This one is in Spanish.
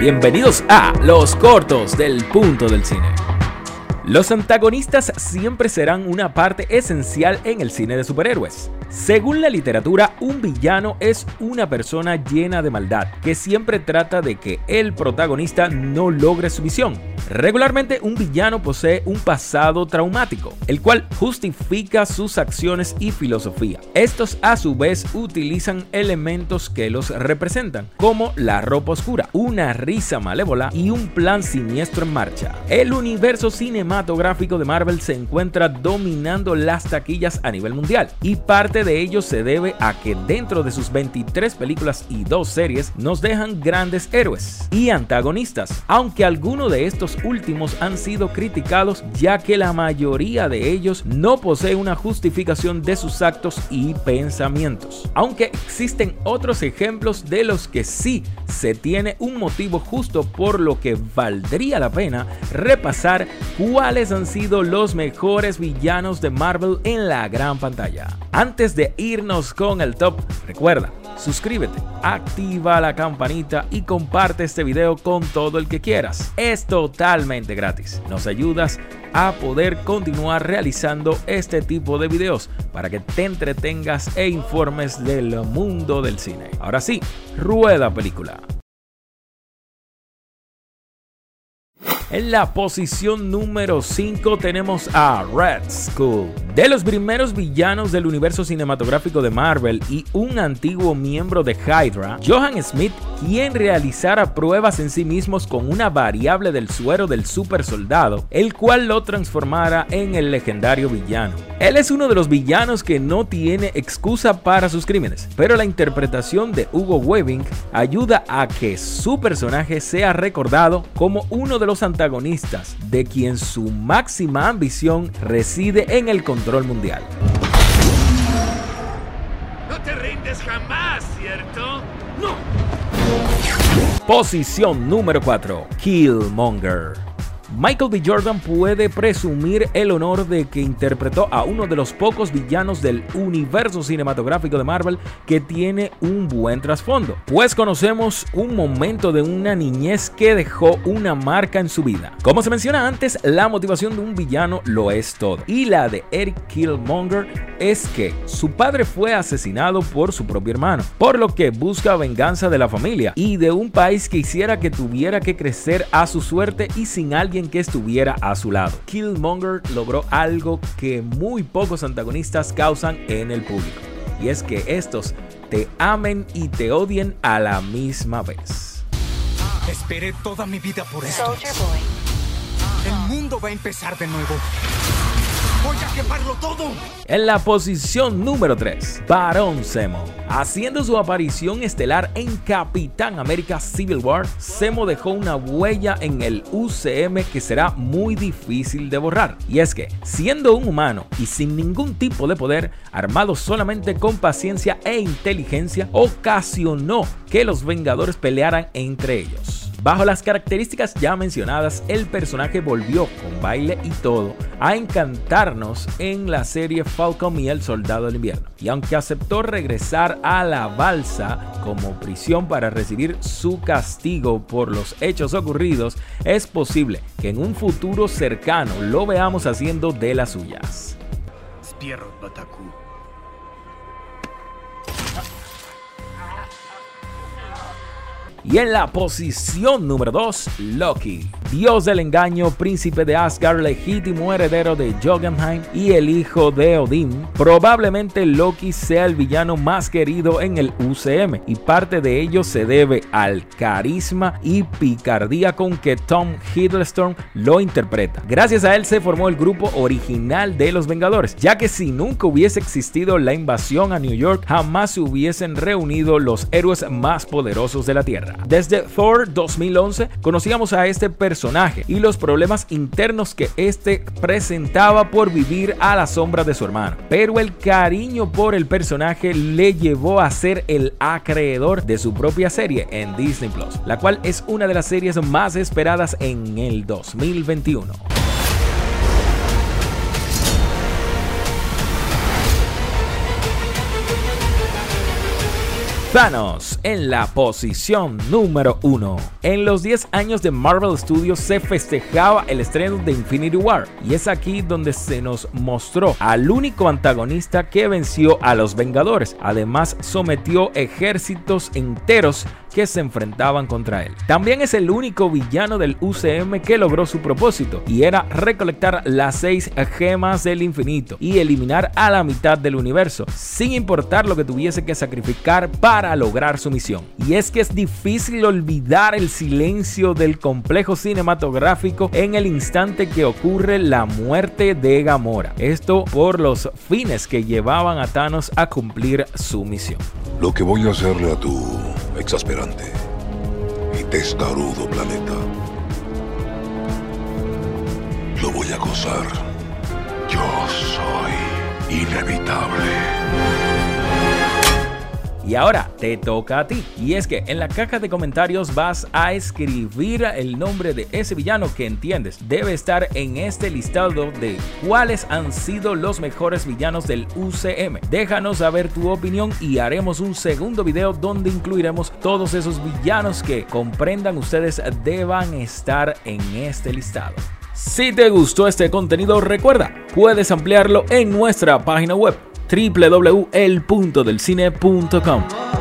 Bienvenidos a Los Cortos del Punto del Cine. Los antagonistas siempre serán una parte esencial en el cine de superhéroes. Según la literatura, un villano es una persona llena de maldad que siempre trata de que el protagonista no logre su misión. Regularmente un villano posee un pasado traumático, el cual justifica sus acciones y filosofía. Estos a su vez utilizan elementos que los representan, como la ropa oscura, una risa malévola y un plan siniestro en marcha. El universo cinematográfico de Marvel se encuentra dominando las taquillas a nivel mundial y parte de ello se debe a que dentro de sus 23 películas y dos series nos dejan grandes héroes y antagonistas, aunque alguno de estos últimos han sido criticados ya que la mayoría de ellos no posee una justificación de sus actos y pensamientos. Aunque existen otros ejemplos de los que sí se tiene un motivo justo por lo que valdría la pena repasar cuáles han sido los mejores villanos de Marvel en la gran pantalla. Antes de irnos con el top, recuerda suscríbete, activa la campanita y comparte este video con todo el que quieras. Es totalmente gratis. Nos ayudas a poder continuar realizando este tipo de videos para que te entretengas e informes del mundo del cine. Ahora sí, rueda película. En la posición número 5 tenemos a Red Skull. De los primeros villanos del universo cinematográfico de Marvel y un antiguo miembro de Hydra, Johan Smith, quien realizara pruebas en sí mismos con una variable del suero del super soldado, el cual lo transformara en el legendario villano. Él es uno de los villanos que no tiene excusa para sus crímenes, pero la interpretación de Hugo Weaving ayuda a que su personaje sea recordado como uno de los antagonistas de quien su máxima ambición reside en el control mundial. No te rindes jamás, ¿cierto? ¡No! Posición número 4. Killmonger. Michael B. Jordan puede presumir el honor de que interpretó a uno de los pocos villanos del universo cinematográfico de Marvel que tiene un buen trasfondo, pues conocemos un momento de una niñez que dejó una marca en su vida. Como se menciona antes, la motivación de un villano lo es todo, y la de Eric Killmonger es que su padre fue asesinado por su propio hermano, por lo que busca venganza de la familia y de un país que hiciera que tuviera que crecer a su suerte y sin alguien que estuviera a su lado. Killmonger logró algo que muy pocos antagonistas causan en el público, y es que estos te amen y te odien a la misma vez. Esperé toda mi vida por esto. El mundo va a empezar de nuevo. En la posición número 3, Barón Zemo. Haciendo su aparición estelar en Capitán América Civil War, Zemo dejó una huella en el UCM que será muy difícil de borrar. Y es que, siendo un humano y sin ningún tipo de poder, armado solamente con paciencia e inteligencia, ocasionó que los Vengadores pelearan entre ellos. Bajo las características ya mencionadas, el personaje volvió con baile y todo a encantarnos en la serie Falcon y el Soldado del Invierno. Y aunque aceptó regresar a la balsa como prisión para recibir su castigo por los hechos ocurridos, es posible que en un futuro cercano lo veamos haciendo de las suyas. Y en la posición número 2, Loki, dios del engaño, príncipe de Asgard, legítimo heredero de Jotunheim y el hijo de Odín. Probablemente Loki sea el villano más querido en el UCM y parte de ello se debe al carisma y picardía con que Tom Hiddleston lo interpreta. Gracias a él se formó el grupo original de los Vengadores, ya que si nunca hubiese existido la invasión a New York, jamás se hubiesen reunido los héroes más poderosos de la Tierra. Desde Thor 2011 conocíamos a este personaje y los problemas internos que este presentaba por vivir a la sombra de su hermano. Pero el cariño por el personaje le llevó a ser el acreedor de su propia serie en Disney Plus, la cual es una de las series más esperadas en el 2021. Thanos en la posición número 1. En los 10 años de Marvel Studios se festejaba el estreno de Infinity War y es aquí donde se nos mostró al único antagonista que venció a los Vengadores. Además sometió ejércitos enteros que se enfrentaban contra él. También es el único villano del UCM que logró su propósito y era recolectar las seis gemas del infinito y eliminar a la mitad del universo, sin importar lo que tuviese que sacrificar para lograr su misión. Y es que es difícil olvidar el silencio del complejo cinematográfico en el instante que ocurre la muerte de Gamora. Esto por los fines que llevaban a Thanos a cumplir su misión. Lo que voy a hacerle a tu exasperante y testarudo planeta. Lo voy a gozar. Yo soy inevitable. Y ahora te toca a ti. Y es que en la caja de comentarios vas a escribir el nombre de ese villano que entiendes. Debe estar en este listado de cuáles han sido los mejores villanos del UCM. Déjanos saber tu opinión y haremos un segundo video donde incluiremos todos esos villanos que comprendan ustedes deban estar en este listado. Si te gustó este contenido, recuerda, puedes ampliarlo en nuestra página web www.elpuntodelcine.com.